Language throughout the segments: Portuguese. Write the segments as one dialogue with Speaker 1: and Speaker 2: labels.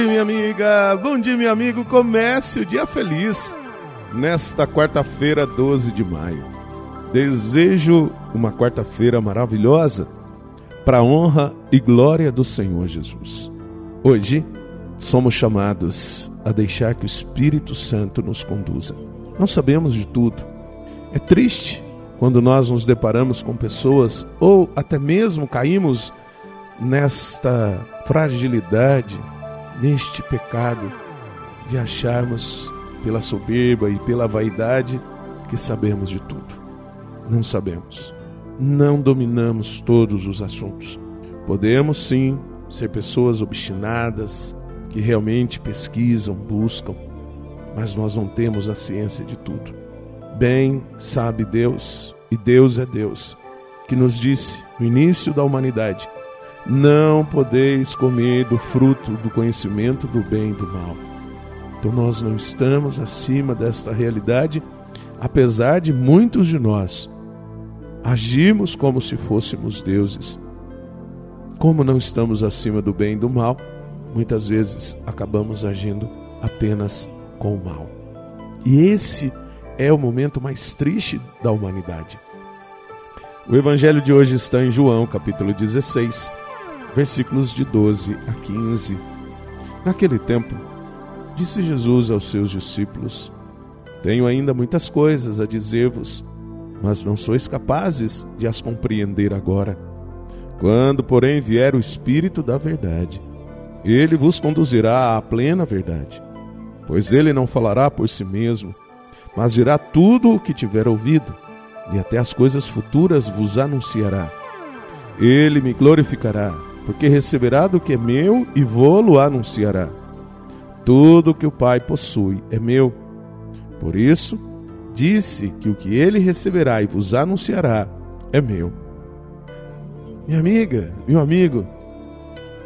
Speaker 1: dia, minha amiga. Bom dia, meu amigo. Comece o dia feliz nesta quarta-feira, 12 de maio. Desejo uma quarta-feira maravilhosa para a honra e glória do Senhor Jesus. Hoje somos chamados a deixar que o Espírito Santo nos conduza. Não sabemos de tudo. É triste quando nós nos deparamos com pessoas ou até mesmo caímos nesta fragilidade, neste pecado de acharmos pela soberba e pela vaidade que sabemos de tudo. Não sabemos. Não dominamos todos os assuntos. Podemos sim ser pessoas obstinadas, que realmente pesquisam, buscam, mas nós não temos a ciência de tudo. Bem sabe Deus, e Deus é Deus, que nos disse no início da humanidade: não podeis comer do fruto do conhecimento do bem e do mal. Então nós não estamos acima desta realidade, apesar de muitos de nós agimos como se fôssemos deuses. Como não estamos acima do bem e do mal, muitas vezes acabamos agindo apenas com o mal. E esse é o momento mais triste da humanidade. O evangelho de hoje está em João, capítulo 16, versículos de 12 a 15. Naquele tempo, disse Jesus aos seus discípulos: Tenho ainda muitas coisas a dizer-vos, mas não sois capazes de as compreender agora. Quando, porém, vier o Espírito da Verdade, ele vos conduzirá à plena verdade, pois ele não falará por si mesmo, mas dirá tudo o que tiver ouvido, e até as coisas futuras vos anunciará. Ele me glorificará, porque receberá do que é meu e vou-lo anunciará. Tudo que o Pai possui é meu. Por isso, disse que o que ele receberá e vos anunciará é meu. Minha amiga, meu amigo,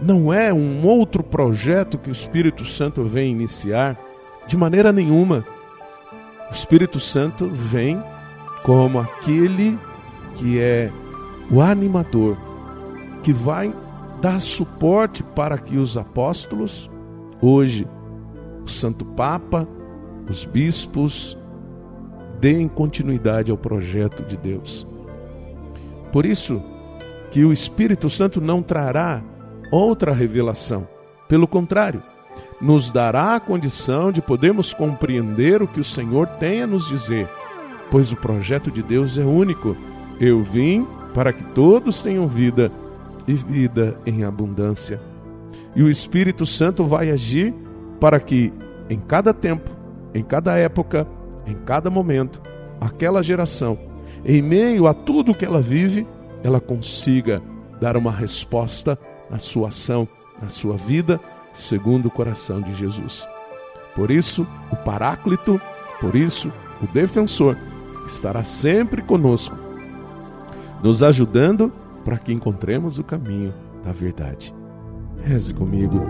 Speaker 1: não é um outro projeto que o Espírito Santo vem iniciar, de maneira nenhuma. O Espírito Santo vem como aquele que é o animador, que vai dar suporte para que os apóstolos, hoje o Santo Papa, os bispos, deem continuidade ao projeto de Deus. Por isso que o Espírito Santo não trará outra revelação. Pelo contrário, nos dará a condição de podermos compreender o que o Senhor tem a nos dizer, pois o projeto de Deus é único. Eu vim para que todos tenham vida e vida em abundância. E o Espírito Santo vai agir para que em cada tempo, em cada época, em cada momento, aquela geração, em meio a tudo que ela vive, ela consiga dar uma resposta à sua ação, à sua vida, segundo o coração de Jesus. Por isso, o Paráclito, por isso, o defensor, estará sempre conosco, nos ajudando para que encontremos o caminho da verdade. Reze comigo.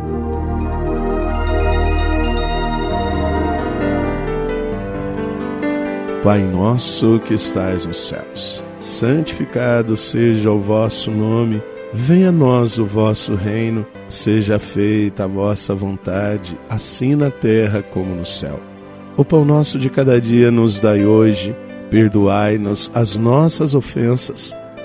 Speaker 1: Pai nosso que estais nos céus, santificado seja o vosso nome, venha a nós o vosso reino, seja feita a vossa vontade, assim na terra como no céu. O pão nosso de cada dia nos dai hoje, perdoai-nos as nossas ofensas,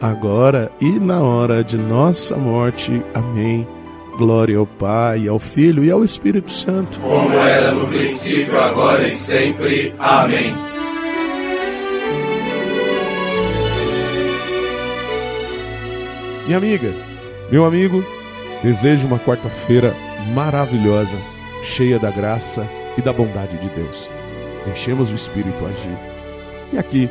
Speaker 1: agora e na hora de nossa morte. Amém. Glória ao Pai, ao Filho e ao Espírito Santo.
Speaker 2: Como era no princípio, agora e sempre. Amém.
Speaker 1: Minha amiga, meu amigo, desejo uma quarta-feira maravilhosa, cheia da graça e da bondade de Deus. Deixemos o Espírito agir. E aqui,